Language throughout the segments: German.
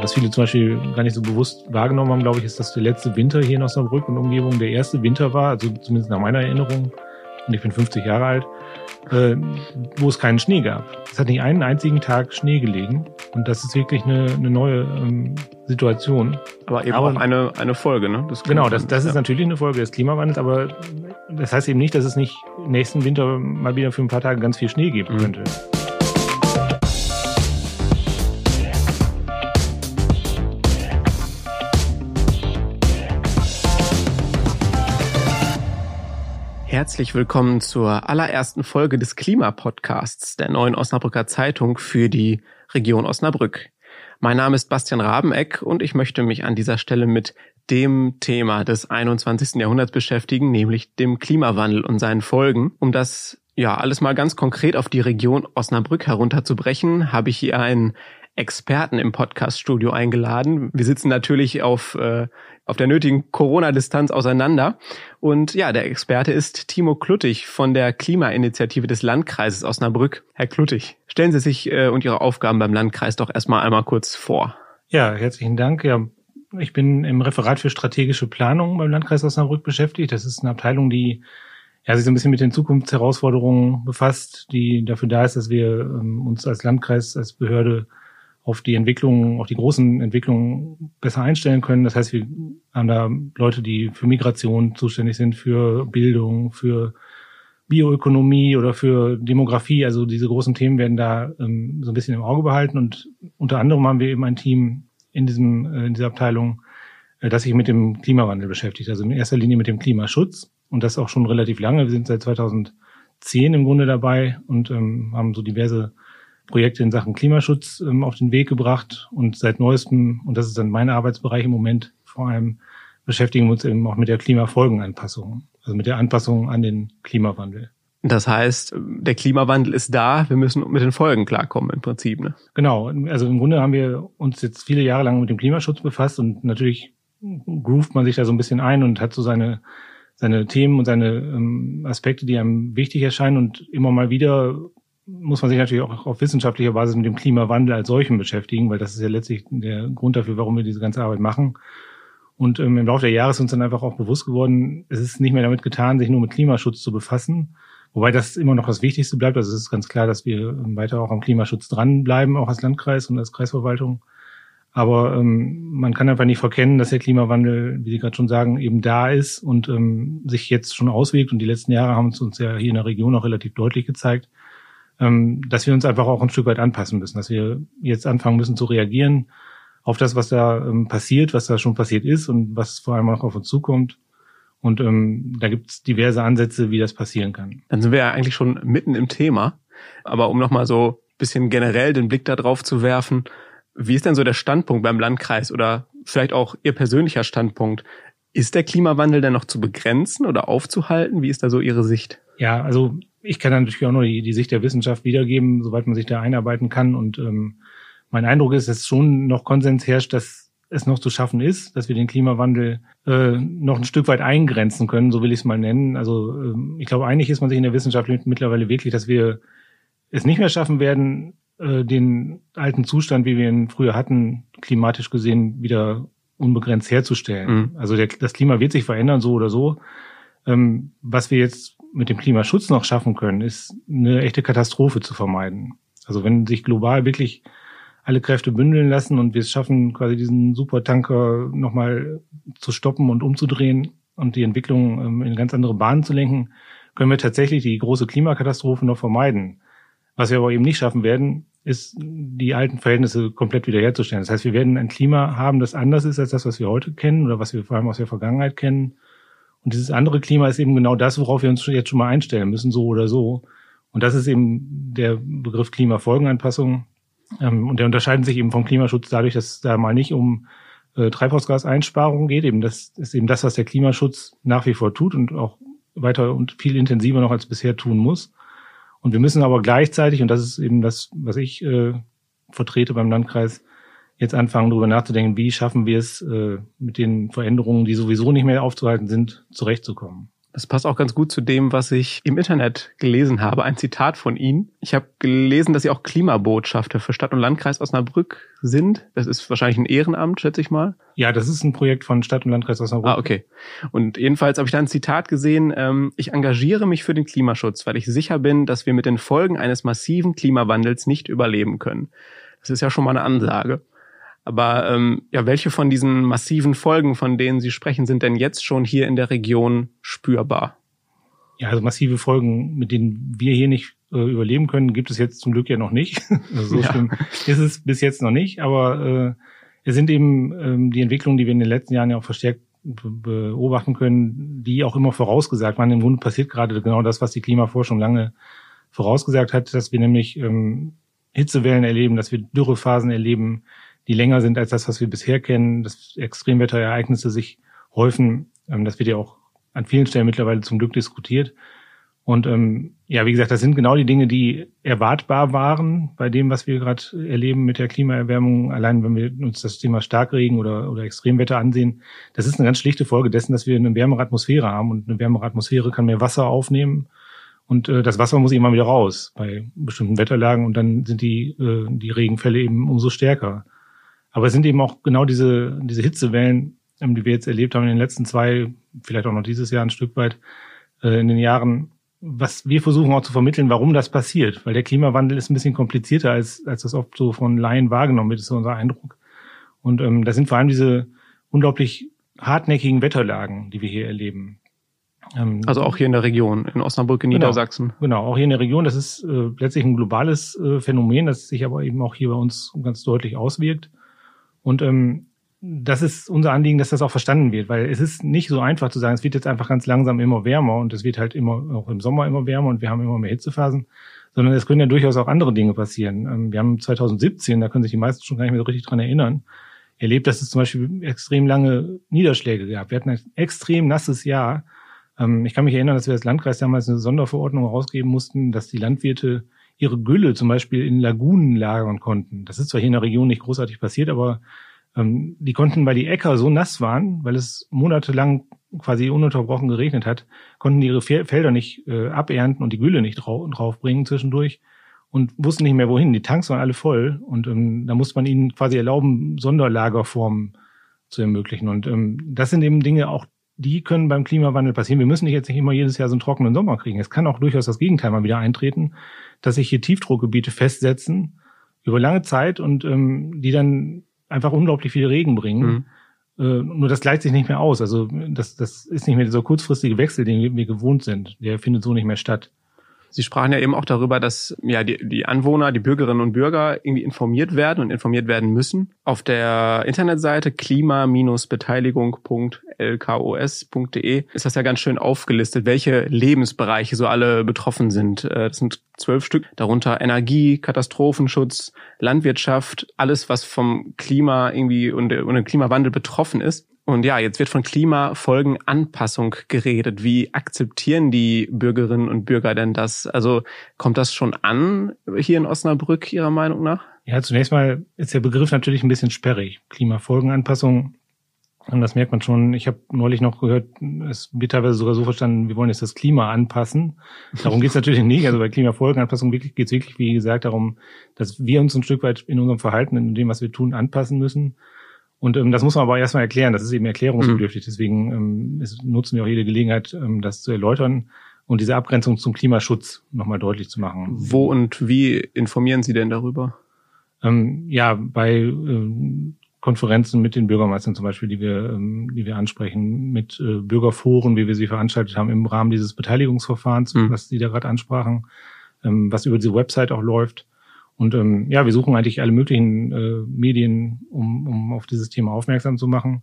Was viele zum Beispiel gar nicht so bewusst wahrgenommen haben, glaube ich, ist, dass der letzte Winter hier in Osnabrück und Umgebung der erste Winter war, also zumindest nach meiner Erinnerung, und ich bin 50 Jahre alt, äh, wo es keinen Schnee gab. Es hat nicht einen einzigen Tag Schnee gelegen. Und das ist wirklich eine, eine neue ähm, Situation. Aber eben aber, auch eine, eine Folge, ne? Das genau, das, das ja. ist natürlich eine Folge des Klimawandels, aber das heißt eben nicht, dass es nicht nächsten Winter mal wieder für ein paar Tage ganz viel Schnee geben mhm. könnte. Herzlich willkommen zur allerersten Folge des Klimapodcasts der neuen Osnabrücker Zeitung für die Region Osnabrück. Mein Name ist Bastian Rabeneck und ich möchte mich an dieser Stelle mit dem Thema des 21. Jahrhunderts beschäftigen, nämlich dem Klimawandel und seinen Folgen. Um das ja alles mal ganz konkret auf die Region Osnabrück herunterzubrechen, habe ich hier einen Experten im Podcaststudio eingeladen. Wir sitzen natürlich auf, äh, auf der nötigen Corona-Distanz auseinander. Und ja, der Experte ist Timo Kluttig von der Klimainitiative des Landkreises Osnabrück. Herr Kluttig, stellen Sie sich äh, und Ihre Aufgaben beim Landkreis doch erstmal einmal kurz vor. Ja, herzlichen Dank. Ja, ich bin im Referat für strategische Planung beim Landkreis Osnabrück beschäftigt. Das ist eine Abteilung, die ja, sich so ein bisschen mit den Zukunftsherausforderungen befasst, die dafür da ist, dass wir ähm, uns als Landkreis, als Behörde auf die Entwicklung, auf die großen Entwicklungen besser einstellen können. Das heißt, wir haben da Leute, die für Migration zuständig sind, für Bildung, für Bioökonomie oder für Demografie. Also diese großen Themen werden da ähm, so ein bisschen im Auge behalten. Und unter anderem haben wir eben ein Team in diesem äh, in dieser Abteilung, äh, das sich mit dem Klimawandel beschäftigt. Also in erster Linie mit dem Klimaschutz und das auch schon relativ lange. Wir sind seit 2010 im Grunde dabei und ähm, haben so diverse Projekte in Sachen Klimaschutz ähm, auf den Weg gebracht und seit neuestem, und das ist dann mein Arbeitsbereich im Moment, vor allem beschäftigen wir uns eben auch mit der Klimafolgenanpassung, also mit der Anpassung an den Klimawandel. Das heißt, der Klimawandel ist da, wir müssen mit den Folgen klarkommen im Prinzip. Ne? Genau, also im Grunde haben wir uns jetzt viele Jahre lang mit dem Klimaschutz befasst und natürlich groovt man sich da so ein bisschen ein und hat so seine seine Themen und seine ähm, Aspekte, die einem wichtig erscheinen und immer mal wieder muss man sich natürlich auch auf wissenschaftlicher Basis mit dem Klimawandel als solchen beschäftigen, weil das ist ja letztlich der Grund dafür, warum wir diese ganze Arbeit machen. Und ähm, im Laufe der Jahre ist uns dann einfach auch bewusst geworden, es ist nicht mehr damit getan, sich nur mit Klimaschutz zu befassen, wobei das immer noch das Wichtigste bleibt. Also es ist ganz klar, dass wir ähm, weiter auch am Klimaschutz dranbleiben, auch als Landkreis und als Kreisverwaltung. Aber ähm, man kann einfach nicht verkennen, dass der Klimawandel, wie Sie gerade schon sagen, eben da ist und ähm, sich jetzt schon auswirkt. Und die letzten Jahre haben es uns ja hier in der Region auch relativ deutlich gezeigt dass wir uns einfach auch ein Stück weit anpassen müssen, dass wir jetzt anfangen müssen zu reagieren auf das, was da ähm, passiert, was da schon passiert ist und was vor allem auch auf uns zukommt. Und ähm, da gibt es diverse Ansätze, wie das passieren kann. Dann sind wir ja eigentlich schon mitten im Thema. Aber um nochmal so bisschen generell den Blick da drauf zu werfen, wie ist denn so der Standpunkt beim Landkreis oder vielleicht auch Ihr persönlicher Standpunkt? Ist der Klimawandel denn noch zu begrenzen oder aufzuhalten? Wie ist da so Ihre Sicht? Ja, also ich kann natürlich auch nur die, die Sicht der Wissenschaft wiedergeben, soweit man sich da einarbeiten kann. Und ähm, mein Eindruck ist, dass schon noch Konsens herrscht, dass es noch zu schaffen ist, dass wir den Klimawandel äh, noch ein Stück weit eingrenzen können, so will ich es mal nennen. Also ähm, ich glaube, einig ist man sich in der Wissenschaft mittlerweile wirklich, dass wir es nicht mehr schaffen werden, äh, den alten Zustand, wie wir ihn früher hatten, klimatisch gesehen wieder unbegrenzt herzustellen. Mhm. Also der, das Klima wird sich verändern, so oder so. Ähm, was wir jetzt mit dem Klimaschutz noch schaffen können, ist eine echte Katastrophe zu vermeiden. Also wenn sich global wirklich alle Kräfte bündeln lassen und wir es schaffen, quasi diesen Supertanker nochmal zu stoppen und umzudrehen und die Entwicklung ähm, in ganz andere Bahnen zu lenken, können wir tatsächlich die große Klimakatastrophe noch vermeiden. Was wir aber eben nicht schaffen werden, ist die alten Verhältnisse komplett wiederherzustellen. Das heißt, wir werden ein Klima haben, das anders ist als das, was wir heute kennen oder was wir vor allem aus der Vergangenheit kennen. Und dieses andere Klima ist eben genau das, worauf wir uns jetzt schon mal einstellen müssen, so oder so. Und das ist eben der Begriff Klimafolgenanpassung. Ähm, und der unterscheidet sich eben vom Klimaschutz dadurch, dass da mal nicht um äh, Treibhausgaseinsparungen geht. Eben das ist eben das, was der Klimaschutz nach wie vor tut und auch weiter und viel intensiver noch als bisher tun muss. Und wir müssen aber gleichzeitig, und das ist eben das, was ich äh, vertrete beim Landkreis, jetzt anfangen, darüber nachzudenken, wie schaffen wir es, äh, mit den Veränderungen, die sowieso nicht mehr aufzuhalten sind, zurechtzukommen. Das passt auch ganz gut zu dem, was ich im Internet gelesen habe. Ein Zitat von Ihnen. Ich habe gelesen, dass Sie auch Klimabotschafter für Stadt und Landkreis Osnabrück sind. Das ist wahrscheinlich ein Ehrenamt, schätze ich mal. Ja, das ist ein Projekt von Stadt und Landkreis Osnabrück. Ah, okay. Und jedenfalls habe ich da ein Zitat gesehen. Ähm, ich engagiere mich für den Klimaschutz, weil ich sicher bin, dass wir mit den Folgen eines massiven Klimawandels nicht überleben können. Das ist ja schon mal eine Ansage. Aber ähm, ja, welche von diesen massiven Folgen, von denen Sie sprechen, sind denn jetzt schon hier in der Region spürbar? Ja, also massive Folgen, mit denen wir hier nicht äh, überleben können, gibt es jetzt zum Glück ja noch nicht. also so ja. schlimm ist es bis jetzt noch nicht, aber äh, es sind eben ähm, die Entwicklungen, die wir in den letzten Jahren ja auch verstärkt beobachten können, die auch immer vorausgesagt waren. Im Grunde passiert gerade genau das, was die Klimaforschung lange vorausgesagt hat, dass wir nämlich ähm, Hitzewellen erleben, dass wir Dürrephasen erleben, die länger sind als das, was wir bisher kennen, dass Extremwetterereignisse sich häufen. Ähm, das wird ja auch an vielen Stellen mittlerweile zum Glück diskutiert. Und ähm, ja, wie gesagt, das sind genau die Dinge, die erwartbar waren bei dem, was wir gerade erleben mit der Klimaerwärmung. Allein wenn wir uns das Thema Starkregen oder, oder Extremwetter ansehen, das ist eine ganz schlichte Folge dessen, dass wir eine wärmere Atmosphäre haben. Und eine wärmere Atmosphäre kann mehr Wasser aufnehmen. Und äh, das Wasser muss immer wieder raus bei bestimmten Wetterlagen. Und dann sind die, äh, die Regenfälle eben umso stärker. Aber es sind eben auch genau diese, diese Hitzewellen, ähm, die wir jetzt erlebt haben in den letzten zwei, vielleicht auch noch dieses Jahr ein Stück weit, äh, in den Jahren, was wir versuchen auch zu vermitteln, warum das passiert. Weil der Klimawandel ist ein bisschen komplizierter, als, als das oft so von Laien wahrgenommen wird, ist so unser Eindruck. Und ähm, das sind vor allem diese unglaublich hartnäckigen Wetterlagen, die wir hier erleben. Ähm, also auch hier in der Region, in Osnabrück, in genau, Niedersachsen. Genau, auch hier in der Region. Das ist äh, letztlich ein globales äh, Phänomen, das sich aber eben auch hier bei uns ganz deutlich auswirkt. Und ähm, das ist unser Anliegen, dass das auch verstanden wird, weil es ist nicht so einfach zu sagen, es wird jetzt einfach ganz langsam immer wärmer und es wird halt immer auch im Sommer immer wärmer und wir haben immer mehr Hitzephasen, sondern es können ja durchaus auch andere Dinge passieren. Ähm, wir haben 2017, da können sich die meisten schon gar nicht mehr so richtig dran erinnern, erlebt, dass es zum Beispiel extrem lange Niederschläge gab. Wir hatten ein extrem nasses Jahr. Ähm, ich kann mich erinnern, dass wir als Landkreis damals eine Sonderverordnung herausgeben mussten, dass die Landwirte ihre Gülle zum Beispiel in Lagunen lagern konnten. Das ist zwar hier in der Region nicht großartig passiert, aber ähm, die konnten, weil die Äcker so nass waren, weil es monatelang quasi ununterbrochen geregnet hat, konnten die ihre Felder nicht äh, abernten und die Gülle nicht drau draufbringen zwischendurch und wussten nicht mehr wohin. Die Tanks waren alle voll und ähm, da musste man ihnen quasi erlauben, Sonderlagerformen zu ermöglichen. Und ähm, das sind eben Dinge auch, die können beim Klimawandel passieren. Wir müssen nicht jetzt nicht immer jedes Jahr so einen trockenen Sommer kriegen. Es kann auch durchaus das Gegenteil mal wieder eintreten, dass sich hier Tiefdruckgebiete festsetzen über lange Zeit und ähm, die dann einfach unglaublich viel Regen bringen. Mhm. Äh, nur das gleicht sich nicht mehr aus. Also das, das ist nicht mehr dieser kurzfristige Wechsel, den wir gewohnt sind. Der findet so nicht mehr statt. Sie sprachen ja eben auch darüber, dass ja die, die Anwohner, die Bürgerinnen und Bürger irgendwie informiert werden und informiert werden müssen. Auf der Internetseite klima-beteiligung.lkos.de ist das ja ganz schön aufgelistet, welche Lebensbereiche so alle betroffen sind. Äh, das sind zwölf Stück, darunter Energie, Katastrophenschutz, Landwirtschaft, alles, was vom Klima irgendwie und, und dem Klimawandel betroffen ist. Und ja, jetzt wird von Klimafolgenanpassung geredet. Wie akzeptieren die Bürgerinnen und Bürger denn das? Also kommt das schon an hier in Osnabrück Ihrer Meinung nach? Ja, zunächst mal ist der Begriff natürlich ein bisschen sperrig. Klimafolgenanpassung, und das merkt man schon. Ich habe neulich noch gehört, es wird teilweise sogar so verstanden, wir wollen jetzt das Klima anpassen. Darum geht es natürlich nicht. Also bei Klimafolgenanpassung geht es wirklich, wie gesagt, darum, dass wir uns ein Stück weit in unserem Verhalten, in dem, was wir tun, anpassen müssen. Und ähm, das muss man aber erstmal erklären. Das ist eben erklärungsbedürftig. Mhm. Deswegen ähm, ist, nutzen wir auch jede Gelegenheit, ähm, das zu erläutern und diese Abgrenzung zum Klimaschutz nochmal deutlich zu machen. Wo und wie informieren Sie denn darüber? Ähm, ja, bei äh, Konferenzen mit den Bürgermeistern zum Beispiel, die wir, ähm, die wir ansprechen, mit äh, Bürgerforen, wie wir sie veranstaltet haben im Rahmen dieses Beteiligungsverfahrens, mhm. was Sie da gerade ansprachen, ähm, was über diese Website auch läuft. Und ähm, ja, wir suchen eigentlich alle möglichen äh, Medien, um, um auf dieses Thema aufmerksam zu machen.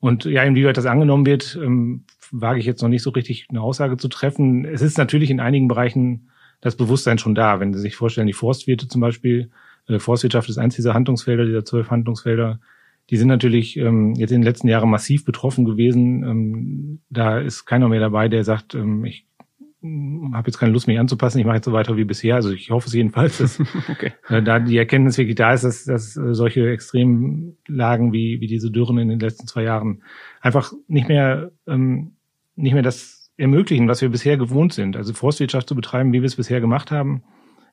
Und ja, inwieweit das angenommen wird, ähm, wage ich jetzt noch nicht so richtig eine Aussage zu treffen. Es ist natürlich in einigen Bereichen das Bewusstsein schon da. Wenn Sie sich vorstellen, die Forstwirte zum Beispiel, äh, Forstwirtschaft ist eins dieser Handlungsfelder, dieser zwölf Handlungsfelder, die sind natürlich ähm, jetzt in den letzten Jahren massiv betroffen gewesen. Ähm, da ist keiner mehr dabei, der sagt, ähm, ich habe jetzt keine Lust, mich anzupassen, ich mache jetzt so weiter wie bisher. Also ich hoffe es jedenfalls, dass okay. äh, da die Erkenntnis wirklich da ist, dass, dass äh, solche Extremlagen wie, wie diese Dürren in den letzten zwei Jahren einfach nicht mehr, ähm, nicht mehr das ermöglichen, was wir bisher gewohnt sind. Also Forstwirtschaft zu betreiben, wie wir es bisher gemacht haben,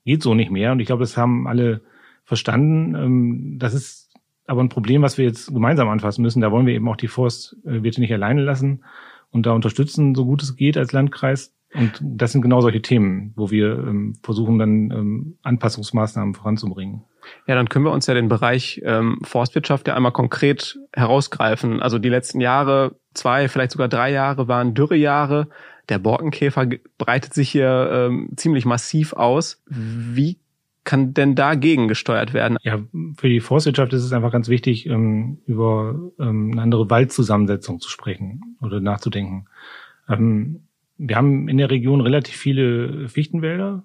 geht so nicht mehr. Und ich glaube, das haben alle verstanden. Ähm, das ist aber ein Problem, was wir jetzt gemeinsam anfassen müssen. Da wollen wir eben auch die Forstwirte nicht alleine lassen und da unterstützen, so gut es geht als Landkreis. Und das sind genau solche Themen, wo wir ähm, versuchen, dann ähm, Anpassungsmaßnahmen voranzubringen. Ja, dann können wir uns ja den Bereich ähm, Forstwirtschaft ja einmal konkret herausgreifen. Also die letzten Jahre, zwei, vielleicht sogar drei Jahre waren Dürrejahre. Der Borkenkäfer breitet sich hier ähm, ziemlich massiv aus. Wie kann denn dagegen gesteuert werden? Ja, für die Forstwirtschaft ist es einfach ganz wichtig, ähm, über ähm, eine andere Waldzusammensetzung zu sprechen oder nachzudenken. Ähm, wir haben in der Region relativ viele Fichtenwälder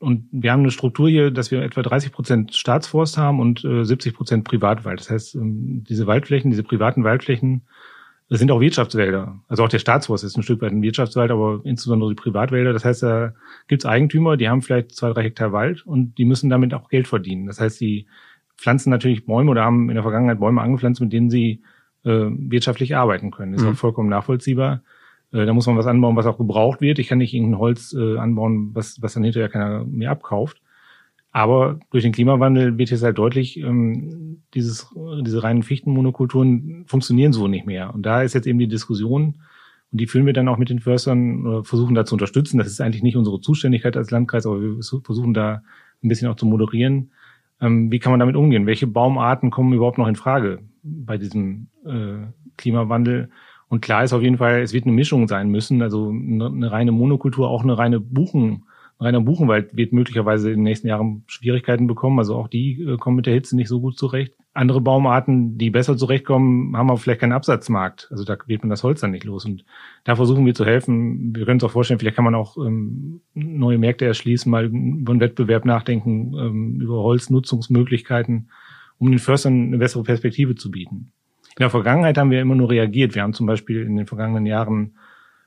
und wir haben eine Struktur hier, dass wir etwa 30 Prozent Staatsforst haben und äh, 70 Prozent Privatwald. Das heißt, ähm, diese Waldflächen, diese privaten Waldflächen, das sind auch Wirtschaftswälder. Also auch der Staatsforst ist ein Stück weit ein Wirtschaftswald, aber insbesondere die Privatwälder. Das heißt, da gibt es Eigentümer, die haben vielleicht zwei, drei Hektar Wald und die müssen damit auch Geld verdienen. Das heißt, die pflanzen natürlich Bäume oder haben in der Vergangenheit Bäume angepflanzt, mit denen sie äh, wirtschaftlich arbeiten können. Das ist mhm. auch vollkommen nachvollziehbar. Äh, da muss man was anbauen, was auch gebraucht wird. Ich kann nicht irgendein Holz äh, anbauen, was, was dann hinterher keiner mehr abkauft. Aber durch den Klimawandel wird jetzt halt deutlich, ähm, dieses, diese reinen Fichtenmonokulturen funktionieren so nicht mehr. Und da ist jetzt eben die Diskussion, und die führen wir dann auch mit den Förstern oder versuchen da zu unterstützen. Das ist eigentlich nicht unsere Zuständigkeit als Landkreis, aber wir versuchen da ein bisschen auch zu moderieren. Ähm, wie kann man damit umgehen? Welche Baumarten kommen überhaupt noch in Frage bei diesem äh, Klimawandel? Und klar ist auf jeden Fall, es wird eine Mischung sein müssen. Also eine, reine Monokultur, auch eine reine Buchen, ein reiner Buchenwald wird möglicherweise in den nächsten Jahren Schwierigkeiten bekommen. Also auch die äh, kommen mit der Hitze nicht so gut zurecht. Andere Baumarten, die besser zurechtkommen, haben aber vielleicht keinen Absatzmarkt. Also da wird man das Holz dann nicht los. Und da versuchen wir zu helfen. Wir können uns auch vorstellen, vielleicht kann man auch ähm, neue Märkte erschließen, mal über einen Wettbewerb nachdenken, ähm, über Holznutzungsmöglichkeiten, um den Förstern eine bessere Perspektive zu bieten. In der Vergangenheit haben wir immer nur reagiert. Wir haben zum Beispiel in den vergangenen Jahren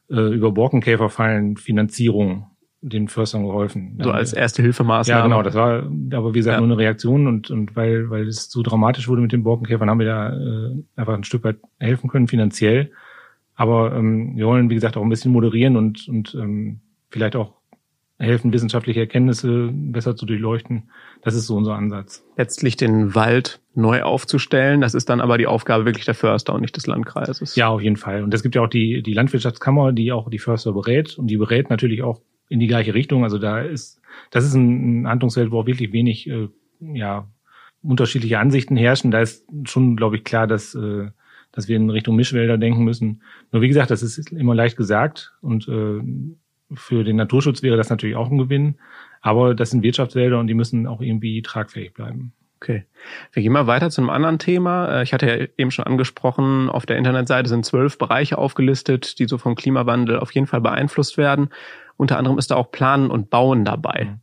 äh, über Borkenkäferfallen Finanzierung den Förstern geholfen. So als erste Hilfemaßnahme. Ja, genau. Das war aber wie gesagt ja. nur eine Reaktion und und weil weil es so dramatisch wurde mit den Borkenkäfern, haben wir da äh, einfach ein Stück weit helfen können finanziell. Aber ähm, wir wollen wie gesagt auch ein bisschen moderieren und und ähm, vielleicht auch helfen, wissenschaftliche Erkenntnisse besser zu durchleuchten. Das ist so unser Ansatz. Letztlich den Wald neu aufzustellen, das ist dann aber die Aufgabe wirklich der Förster und nicht des Landkreises. Ja, auf jeden Fall. Und es gibt ja auch die, die Landwirtschaftskammer, die auch die Förster berät und die berät natürlich auch in die gleiche Richtung. Also da ist, das ist ein, ein Handlungsfeld, wo auch wirklich wenig, äh, ja, unterschiedliche Ansichten herrschen. Da ist schon, glaube ich, klar, dass, äh, dass wir in Richtung Mischwälder denken müssen. Nur wie gesagt, das ist immer leicht gesagt und äh, für den Naturschutz wäre das natürlich auch ein Gewinn. Aber das sind Wirtschaftswälder und die müssen auch irgendwie tragfähig bleiben. Okay. Wir gehen mal weiter zu einem anderen Thema. Äh, ich hatte ja eben schon angesprochen, auf der Internetseite sind zwölf Bereiche aufgelistet, die so vom Klimawandel auf jeden Fall beeinflusst werden. Unter anderem ist da auch Planen und Bauen dabei. Mhm.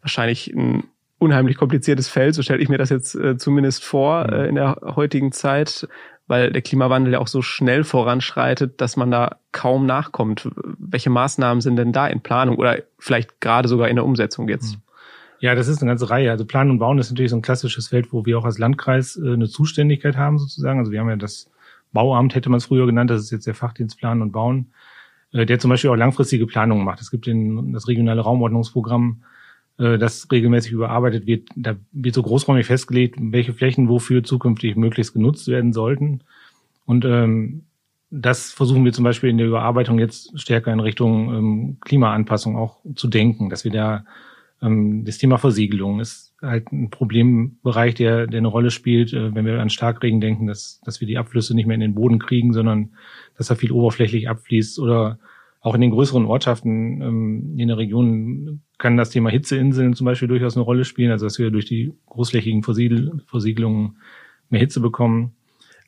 Wahrscheinlich ein unheimlich kompliziertes Feld, so stelle ich mir das jetzt äh, zumindest vor mhm. äh, in der heutigen Zeit weil der Klimawandel ja auch so schnell voranschreitet, dass man da kaum nachkommt. Welche Maßnahmen sind denn da in Planung oder vielleicht gerade sogar in der Umsetzung jetzt? Hm. Ja, das ist eine ganze Reihe. Also Planen und Bauen ist natürlich so ein klassisches Feld, wo wir auch als Landkreis äh, eine Zuständigkeit haben sozusagen. Also wir haben ja das Bauamt, hätte man es früher genannt, das ist jetzt der Fachdienst Planen und Bauen, äh, der zum Beispiel auch langfristige Planungen macht. Es gibt den, das regionale Raumordnungsprogramm, das regelmäßig überarbeitet wird. Da wird so großräumig festgelegt, welche Flächen wofür zukünftig möglichst genutzt werden sollten. Und ähm, das versuchen wir zum Beispiel in der Überarbeitung jetzt stärker in Richtung ähm, Klimaanpassung auch zu denken, dass wir da ähm, das Thema Versiegelung ist halt ein Problembereich, der, der eine Rolle spielt, äh, wenn wir an Starkregen denken, dass, dass wir die Abflüsse nicht mehr in den Boden kriegen, sondern dass da viel oberflächlich abfließt oder auch in den größeren Ortschaften ähm, in der Region kann das Thema Hitzeinseln zum Beispiel durchaus eine Rolle spielen, also dass wir durch die großflächigen Versiegel Versiegelungen mehr Hitze bekommen.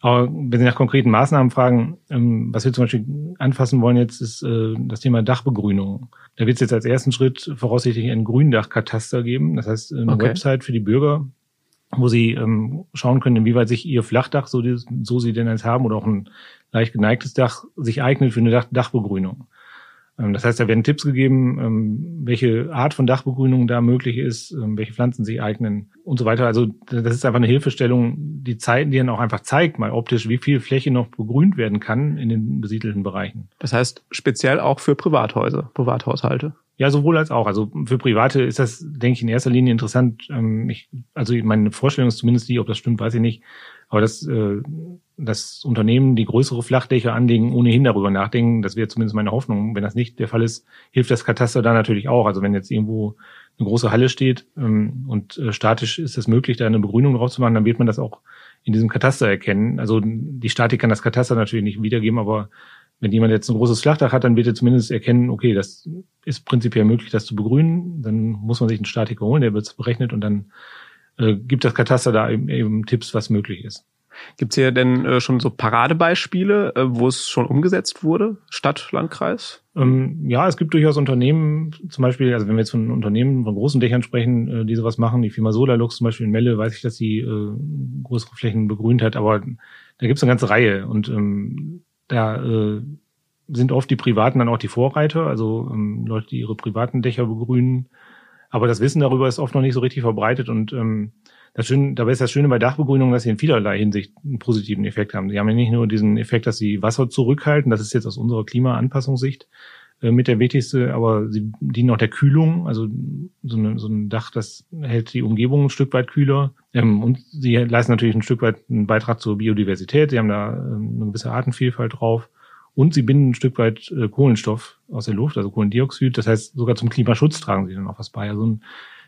Aber wenn Sie nach konkreten Maßnahmen fragen, ähm, was wir zum Beispiel anfassen wollen jetzt, ist äh, das Thema Dachbegrünung. Da wird es jetzt als ersten Schritt voraussichtlich ein Gründachkataster geben. Das heißt, eine okay. Website für die Bürger, wo sie ähm, schauen können, inwieweit sich ihr Flachdach, so, so sie denn eins haben, oder auch ein leicht geneigtes Dach, sich eignet für eine Dach Dachbegrünung. Ähm, das heißt, da werden Tipps gegeben, ähm, welche Art von Dachbegrünung da möglich ist, ähm, welche Pflanzen sich eignen und so weiter. Also das ist einfach eine Hilfestellung, die Zeit, die dann auch einfach zeigt, mal optisch, wie viel Fläche noch begrünt werden kann in den besiedelten Bereichen. Das heißt, speziell auch für Privathäuser, Privathaushalte. Ja, sowohl als auch. Also für Private ist das, denke ich, in erster Linie interessant. Ich, also meine Vorstellung ist zumindest die, ob das stimmt, weiß ich nicht. Aber das, äh, das Unternehmen, die größere Flachdächer anlegen, ohnehin darüber nachdenken, das wäre zumindest meine Hoffnung. Wenn das nicht der Fall ist, hilft das Kataster da natürlich auch. Also wenn jetzt irgendwo eine große Halle steht ähm, und äh, statisch ist es möglich, da eine Begrünung drauf zu machen, dann wird man das auch in diesem Kataster erkennen. Also die Statik kann das Kataster natürlich nicht wiedergeben, aber wenn jemand jetzt ein großes Flachdach hat, dann wird er zumindest erkennen, okay, das ist prinzipiell möglich, das zu begrünen. Dann muss man sich einen Statiker holen, der wird berechnet und dann äh, gibt das Kataster da eben, eben Tipps, was möglich ist. Gibt es hier denn äh, schon so Paradebeispiele, äh, wo es schon umgesetzt wurde, Stadt, Landkreis? Ähm, ja, es gibt durchaus Unternehmen, zum Beispiel, also wenn wir jetzt von Unternehmen, von großen Dächern sprechen, äh, die sowas machen, die Firma Solarlux zum Beispiel in Melle, weiß ich, dass sie äh, größere Flächen begrünt hat, aber da gibt es eine ganze Reihe und ähm, da äh, sind oft die Privaten dann auch die Vorreiter, also ähm, Leute, die ihre privaten Dächer begrünen aber das Wissen darüber ist oft noch nicht so richtig verbreitet und ähm, das Schöne, dabei ist das Schöne bei Dachbegrünung, dass sie in vielerlei Hinsicht einen positiven Effekt haben. Sie haben ja nicht nur diesen Effekt, dass sie Wasser zurückhalten, das ist jetzt aus unserer Klimaanpassungssicht äh, mit der wichtigste, aber sie dienen auch der Kühlung, also so, eine, so ein Dach, das hält die Umgebung ein Stück weit kühler. Ähm, und sie leisten natürlich ein Stück weit einen Beitrag zur Biodiversität. Sie haben da ähm, eine gewisse Artenvielfalt drauf. Und sie binden ein Stück weit äh, Kohlenstoff aus der Luft, also Kohlendioxid. Das heißt, sogar zum Klimaschutz tragen sie dann auch was bei. Also ein,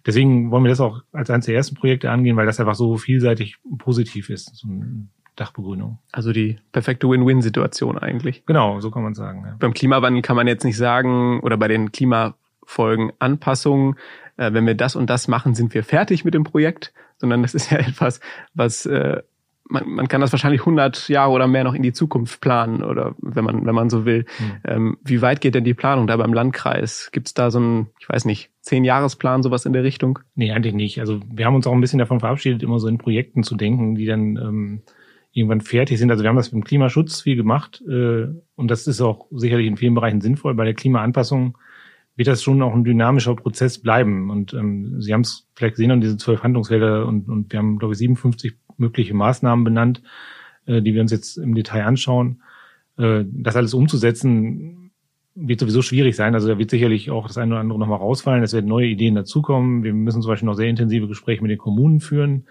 deswegen wollen wir das auch als eines der ersten Projekte angehen, weil das einfach so vielseitig positiv ist, so eine Dachbegrünung. Also die perfekte Win-Win-Situation eigentlich. Genau, so kann man sagen. Ja. Beim Klimawandel kann man jetzt nicht sagen, oder bei den Klimafolgen Anpassungen, äh, wenn wir das und das machen, sind wir fertig mit dem Projekt, sondern das ist ja etwas, was äh, man, man kann das wahrscheinlich 100 Jahre oder mehr noch in die Zukunft planen oder wenn man wenn man so will. Mhm. Ähm, wie weit geht denn die Planung da beim Landkreis? Gibt es da so einen, ich weiß nicht, zehn Jahresplan sowas in der Richtung? Nee, eigentlich nicht. Also wir haben uns auch ein bisschen davon verabschiedet, immer so in Projekten zu denken, die dann ähm, irgendwann fertig sind. Also wir haben das mit dem Klimaschutz viel gemacht äh, und das ist auch sicherlich in vielen Bereichen sinnvoll. Bei der Klimaanpassung wird das schon auch ein dynamischer Prozess bleiben. Und ähm, Sie haben es vielleicht gesehen an diese zwölf Handlungsfelder und, und wir haben, glaube ich, 57 mögliche Maßnahmen benannt, äh, die wir uns jetzt im Detail anschauen. Äh, das alles umzusetzen, wird sowieso schwierig sein. Also da wird sicherlich auch das eine oder andere nochmal rausfallen. Es werden neue Ideen dazukommen. Wir müssen zum Beispiel noch sehr intensive Gespräche mit den Kommunen führen,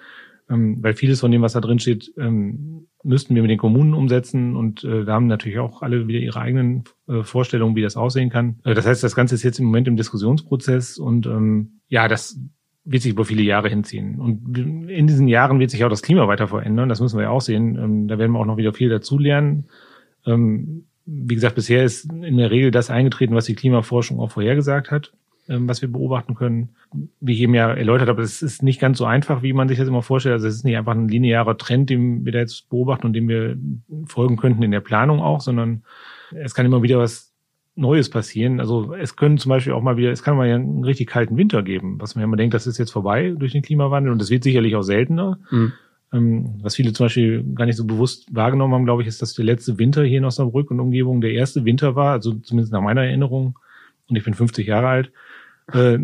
ähm, weil vieles von dem, was da drin steht, ähm, müssten wir mit den Kommunen umsetzen. Und äh, da haben natürlich auch alle wieder ihre eigenen äh, Vorstellungen, wie das aussehen kann. Äh, das heißt, das Ganze ist jetzt im Moment im Diskussionsprozess und ähm, ja, das wird sich über viele Jahre hinziehen. Und in diesen Jahren wird sich auch das Klima weiter verändern. Das müssen wir ja auch sehen. Ähm, da werden wir auch noch wieder viel dazulernen. Ähm, wie gesagt, bisher ist in der Regel das eingetreten, was die Klimaforschung auch vorhergesagt hat, ähm, was wir beobachten können. Wie ich eben ja erläutert habe, es ist nicht ganz so einfach, wie man sich das immer vorstellt. Also es ist nicht einfach ein linearer Trend, den wir da jetzt beobachten und dem wir folgen könnten in der Planung auch, sondern es kann immer wieder was Neues passieren. Also es können zum Beispiel auch mal wieder, es kann mal einen richtig kalten Winter geben, was man ja immer denkt, das ist jetzt vorbei durch den Klimawandel und das wird sicherlich auch seltener. Mhm. Ähm, was viele zum Beispiel gar nicht so bewusst wahrgenommen haben, glaube ich, ist, dass der letzte Winter hier in Osnabrück und Umgebung der erste Winter war, also zumindest nach meiner Erinnerung, und ich bin 50 Jahre alt, äh,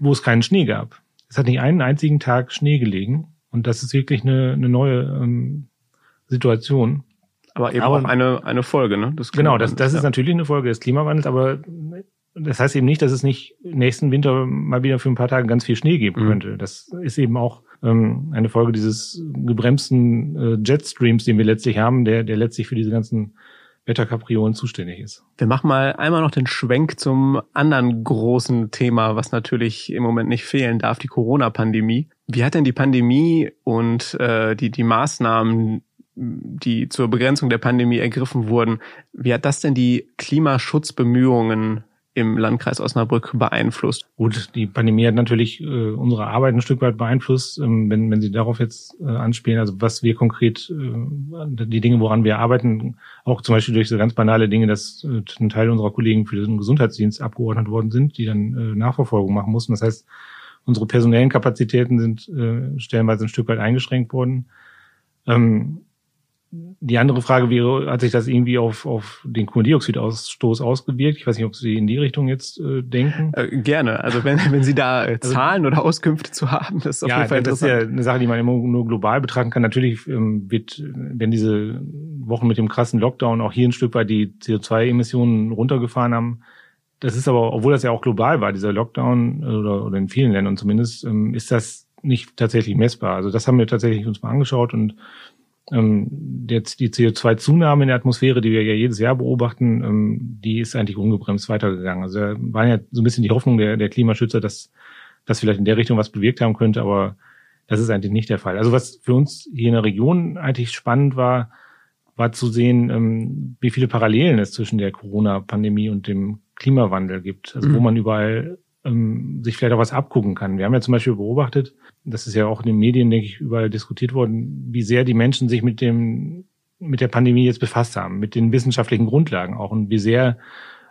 wo es keinen Schnee gab. Es hat nicht einen einzigen Tag Schnee gelegen und das ist wirklich eine, eine neue ähm, Situation. Aber eben aber, auch eine, eine Folge, ne? genau, das, das ist natürlich eine Folge des Klimawandels, aber das heißt eben nicht, dass es nicht nächsten Winter mal wieder für ein paar Tage ganz viel Schnee geben mhm. könnte. Das ist eben auch ähm, eine Folge dieses gebremsten äh, Jetstreams, den wir letztlich haben, der, der letztlich für diese ganzen Wetterkapriolen zuständig ist. Wir machen mal einmal noch den Schwenk zum anderen großen Thema, was natürlich im Moment nicht fehlen darf, die Corona-Pandemie. Wie hat denn die Pandemie und äh, die, die Maßnahmen, die zur Begrenzung der Pandemie ergriffen wurden. Wie hat das denn die Klimaschutzbemühungen im Landkreis Osnabrück beeinflusst? Gut, die Pandemie hat natürlich äh, unsere Arbeit ein Stück weit beeinflusst, ähm, wenn, wenn Sie darauf jetzt äh, anspielen, also was wir konkret, äh, die Dinge, woran wir arbeiten, auch zum Beispiel durch so ganz banale Dinge, dass äh, ein Teil unserer Kollegen für den Gesundheitsdienst abgeordnet worden sind, die dann äh, Nachverfolgung machen mussten. Das heißt, unsere personellen Kapazitäten sind äh, stellenweise ein Stück weit eingeschränkt worden. Ähm, die andere Frage wäre, hat sich das irgendwie auf, auf den Kohlendioxidausstoß ausgewirkt? Ich weiß nicht, ob Sie in die Richtung jetzt äh, denken. Äh, gerne. Also wenn, wenn Sie da äh, also Zahlen oder Auskünfte zu haben, das ist auf ja, jeden Fall das ist ja eine Sache, die man immer nur global betrachten kann. Natürlich ähm, wird, wenn diese Wochen mit dem krassen Lockdown auch hier ein Stück weit die CO2-Emissionen runtergefahren haben, das ist aber, obwohl das ja auch global war, dieser Lockdown oder, oder in vielen Ländern zumindest, ähm, ist das nicht tatsächlich messbar. Also das haben wir tatsächlich uns mal angeschaut und jetzt die CO2-Zunahme in der Atmosphäre, die wir ja jedes Jahr beobachten, ähm, die ist eigentlich ungebremst weitergegangen. Also da war ja so ein bisschen die Hoffnung der, der Klimaschützer, dass das vielleicht in der Richtung was bewirkt haben könnte, aber das ist eigentlich nicht der Fall. Also was für uns hier in der Region eigentlich spannend war, war zu sehen, ähm, wie viele Parallelen es zwischen der Corona-Pandemie und dem Klimawandel gibt. Also mhm. wo man überall ähm, sich vielleicht auch was abgucken kann. Wir haben ja zum Beispiel beobachtet, das ist ja auch in den Medien, denke ich, überall diskutiert worden, wie sehr die Menschen sich mit dem, mit der Pandemie jetzt befasst haben, mit den wissenschaftlichen Grundlagen auch und wie sehr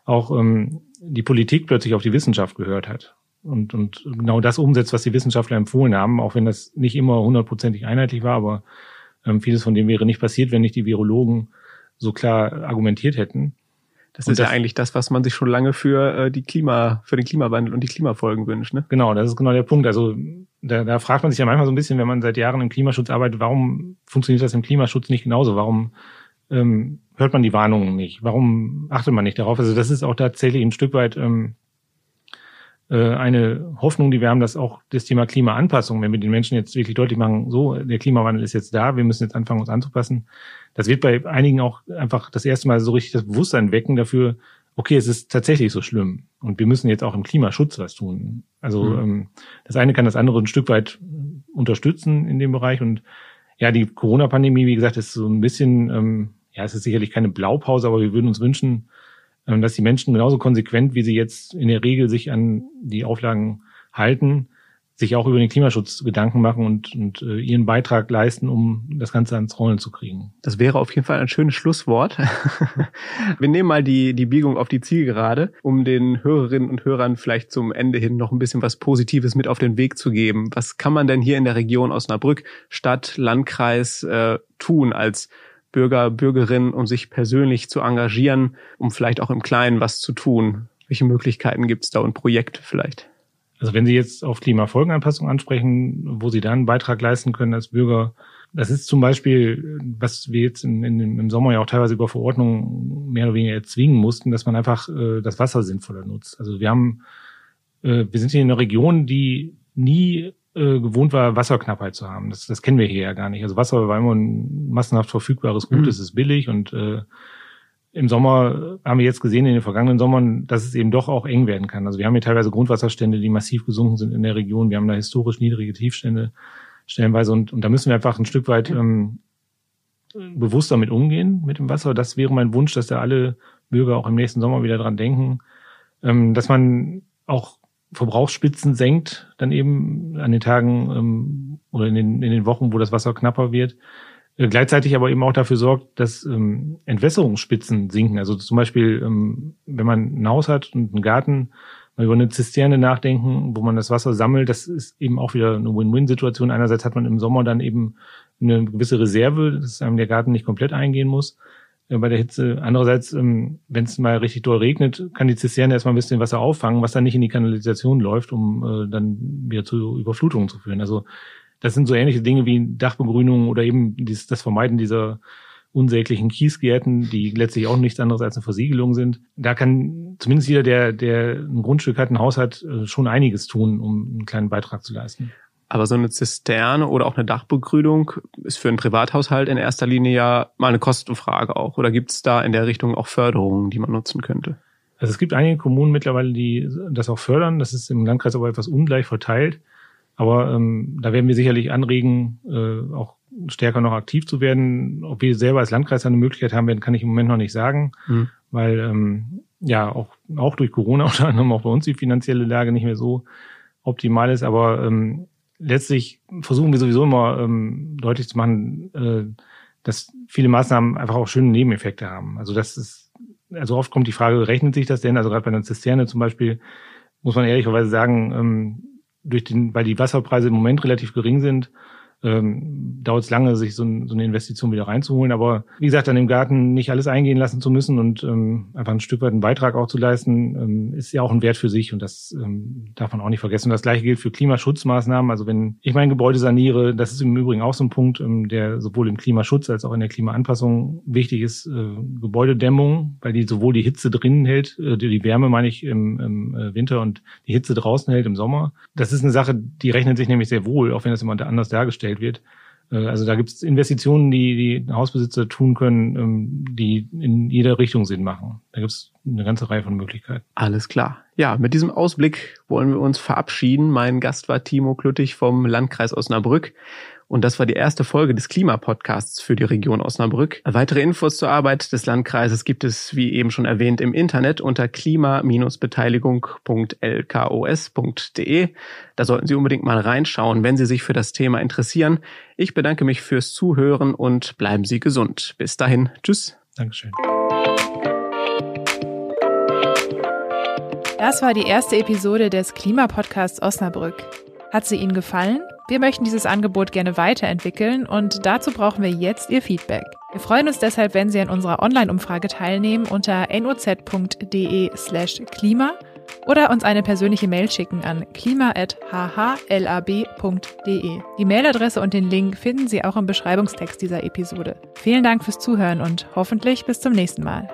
auch ähm, die Politik plötzlich auf die Wissenschaft gehört hat und, und genau das umsetzt, was die Wissenschaftler empfohlen haben, auch wenn das nicht immer hundertprozentig einheitlich war, aber ähm, vieles von dem wäre nicht passiert, wenn nicht die Virologen so klar argumentiert hätten. Das und ist das, ja eigentlich das, was man sich schon lange für äh, die Klima, für den Klimawandel und die Klimafolgen wünscht. Ne? Genau, das ist genau der Punkt. Also da, da fragt man sich ja manchmal so ein bisschen, wenn man seit Jahren im Klimaschutz arbeitet, warum funktioniert das im Klimaschutz nicht genauso? Warum ähm, hört man die Warnungen nicht? Warum achtet man nicht darauf? Also das ist auch tatsächlich ein Stück weit ähm, äh, eine Hoffnung, die wir haben, dass auch das Thema Klimaanpassung, wenn wir den Menschen jetzt wirklich deutlich machen, so, der Klimawandel ist jetzt da, wir müssen jetzt anfangen, uns anzupassen. Das wird bei einigen auch einfach das erste Mal so richtig das Bewusstsein wecken dafür, okay, es ist tatsächlich so schlimm und wir müssen jetzt auch im Klimaschutz was tun. Also mhm. ähm, das eine kann das andere ein Stück weit unterstützen in dem Bereich und ja, die Corona-Pandemie, wie gesagt, ist so ein bisschen, ähm, ja, es ist sicherlich keine Blaupause, aber wir würden uns wünschen, ähm, dass die Menschen genauso konsequent, wie sie jetzt in der Regel sich an die Auflagen halten, sich auch über den Klimaschutz Gedanken machen und, und äh, ihren Beitrag leisten, um das Ganze ans Rollen zu kriegen. Das wäre auf jeden Fall ein schönes Schlusswort. Wir nehmen mal die, die Biegung auf die Zielgerade, um den Hörerinnen und Hörern vielleicht zum Ende hin noch ein bisschen was Positives mit auf den Weg zu geben. Was kann man denn hier in der Region Osnabrück, Stadt, Landkreis äh, tun als Bürger, Bürgerinnen, um sich persönlich zu engagieren, um vielleicht auch im Kleinen was zu tun? Welche Möglichkeiten gibt es da und Projekte vielleicht? Also wenn Sie jetzt auf Klimafolgenanpassung ansprechen, wo Sie da einen Beitrag leisten können als Bürger, das ist zum Beispiel, was wir jetzt in, in, im Sommer ja auch teilweise über Verordnungen mehr oder weniger erzwingen mussten, dass man einfach äh, das Wasser sinnvoller nutzt. Also wir haben, äh, wir sind hier in einer Region, die nie äh, gewohnt war, Wasserknappheit zu haben. Das, das kennen wir hier ja gar nicht. Also Wasser war immer ein massenhaft verfügbares Gut, mhm. es ist billig und äh, im Sommer haben wir jetzt gesehen, in den vergangenen Sommern, dass es eben doch auch eng werden kann. Also wir haben hier teilweise Grundwasserstände, die massiv gesunken sind in der Region. Wir haben da historisch niedrige Tiefstände stellenweise und, und da müssen wir einfach ein Stück weit ähm, bewusst damit umgehen mit dem Wasser. Das wäre mein Wunsch, dass da alle Bürger auch im nächsten Sommer wieder dran denken, ähm, dass man auch Verbrauchsspitzen senkt, dann eben an den Tagen ähm, oder in den, in den Wochen, wo das Wasser knapper wird. Äh, gleichzeitig aber eben auch dafür sorgt, dass ähm, Entwässerungsspitzen sinken. Also zum Beispiel, ähm, wenn man ein Haus hat und einen Garten, mal über eine Zisterne nachdenken, wo man das Wasser sammelt, das ist eben auch wieder eine Win-Win-Situation. Einerseits hat man im Sommer dann eben eine gewisse Reserve, dass einem der Garten nicht komplett eingehen muss bei der Hitze. Andererseits, ähm, wenn es mal richtig doll regnet, kann die Zisterne erstmal ein bisschen Wasser auffangen, was dann nicht in die Kanalisation läuft, um äh, dann wieder zu Überflutungen zu führen. Also das sind so ähnliche Dinge wie Dachbegrünung oder eben dieses, das Vermeiden dieser unsäglichen Kiesgärten, die letztlich auch nichts anderes als eine Versiegelung sind. Da kann zumindest jeder, der, der ein Grundstück hat, ein Haus hat, äh, schon einiges tun, um einen kleinen Beitrag zu leisten. Aber so eine Zisterne oder auch eine Dachbegrünung ist für einen Privathaushalt in erster Linie ja mal eine Kostenfrage auch. Oder gibt es da in der Richtung auch Förderungen, die man nutzen könnte? Also es gibt einige Kommunen mittlerweile, die das auch fördern. Das ist im Landkreis aber etwas ungleich verteilt. Aber ähm, da werden wir sicherlich anregen, äh, auch stärker noch aktiv zu werden. Ob wir selber als Landkreis eine Möglichkeit haben werden, kann ich im Moment noch nicht sagen, mhm. weil ähm, ja auch, auch durch Corona unter anderem auch bei uns die finanzielle Lage nicht mehr so optimal ist. Aber ähm, letztlich versuchen wir sowieso immer ähm, deutlich zu machen, äh, dass viele Maßnahmen einfach auch schöne Nebeneffekte haben. Also das ist, also oft kommt die Frage, rechnet sich das denn? Also gerade bei einer Zisterne zum Beispiel muss man ehrlicherweise sagen, ähm, durch den, weil die Wasserpreise im Moment relativ gering sind, ähm, dauert es lange, sich so, ein, so, eine Investition wieder reinzuholen. Aber wie gesagt, an dem Garten nicht alles eingehen lassen zu müssen und ähm, einfach ein Stück weit einen Beitrag auch zu leisten, ähm, ist ja auch ein Wert für sich und das ähm, darf man auch nicht vergessen. Und das gleiche gilt für Klimaschutzmaßnahmen. Also wenn ich mein Gebäude saniere, das ist im Übrigen auch so ein Punkt, ähm, der sowohl im Klimaschutz als auch in der Klimaanpassung wichtig ist. Äh, Gebäudedämmung, weil die sowohl die Hitze drinnen hält, äh, die Wärme meine ich im, im äh, Winter und die Hitze draußen hält im Sommer. Das ist eine Sache, die rechnet sich nämlich sehr wohl, auch wenn das immer anders dargestellt gestellt wird. Äh, also da gibt es Investitionen, die die Hausbesitzer tun können, ähm, die in jeder Richtung Sinn machen. Da gibt es eine ganze Reihe von Möglichkeiten. Alles klar. Ja, mit diesem Ausblick wollen wir uns verabschieden. Mein Gast war Timo Klüttich vom Landkreis Osnabrück. Und das war die erste Folge des Klimapodcasts für die Region Osnabrück. Weitere Infos zur Arbeit des Landkreises gibt es, wie eben schon erwähnt, im Internet unter klima-beteiligung.lkos.de. Da sollten Sie unbedingt mal reinschauen, wenn Sie sich für das Thema interessieren. Ich bedanke mich fürs Zuhören und bleiben Sie gesund. Bis dahin. Tschüss. Dankeschön. Das war die erste Episode des Klimapodcasts Osnabrück. Hat sie Ihnen gefallen? Wir möchten dieses Angebot gerne weiterentwickeln und dazu brauchen wir jetzt Ihr Feedback. Wir freuen uns deshalb, wenn Sie an unserer Online-Umfrage teilnehmen unter noz.de slash klima oder uns eine persönliche Mail schicken an klima.hhlab.de. Die Mailadresse und den Link finden Sie auch im Beschreibungstext dieser Episode. Vielen Dank fürs Zuhören und hoffentlich bis zum nächsten Mal.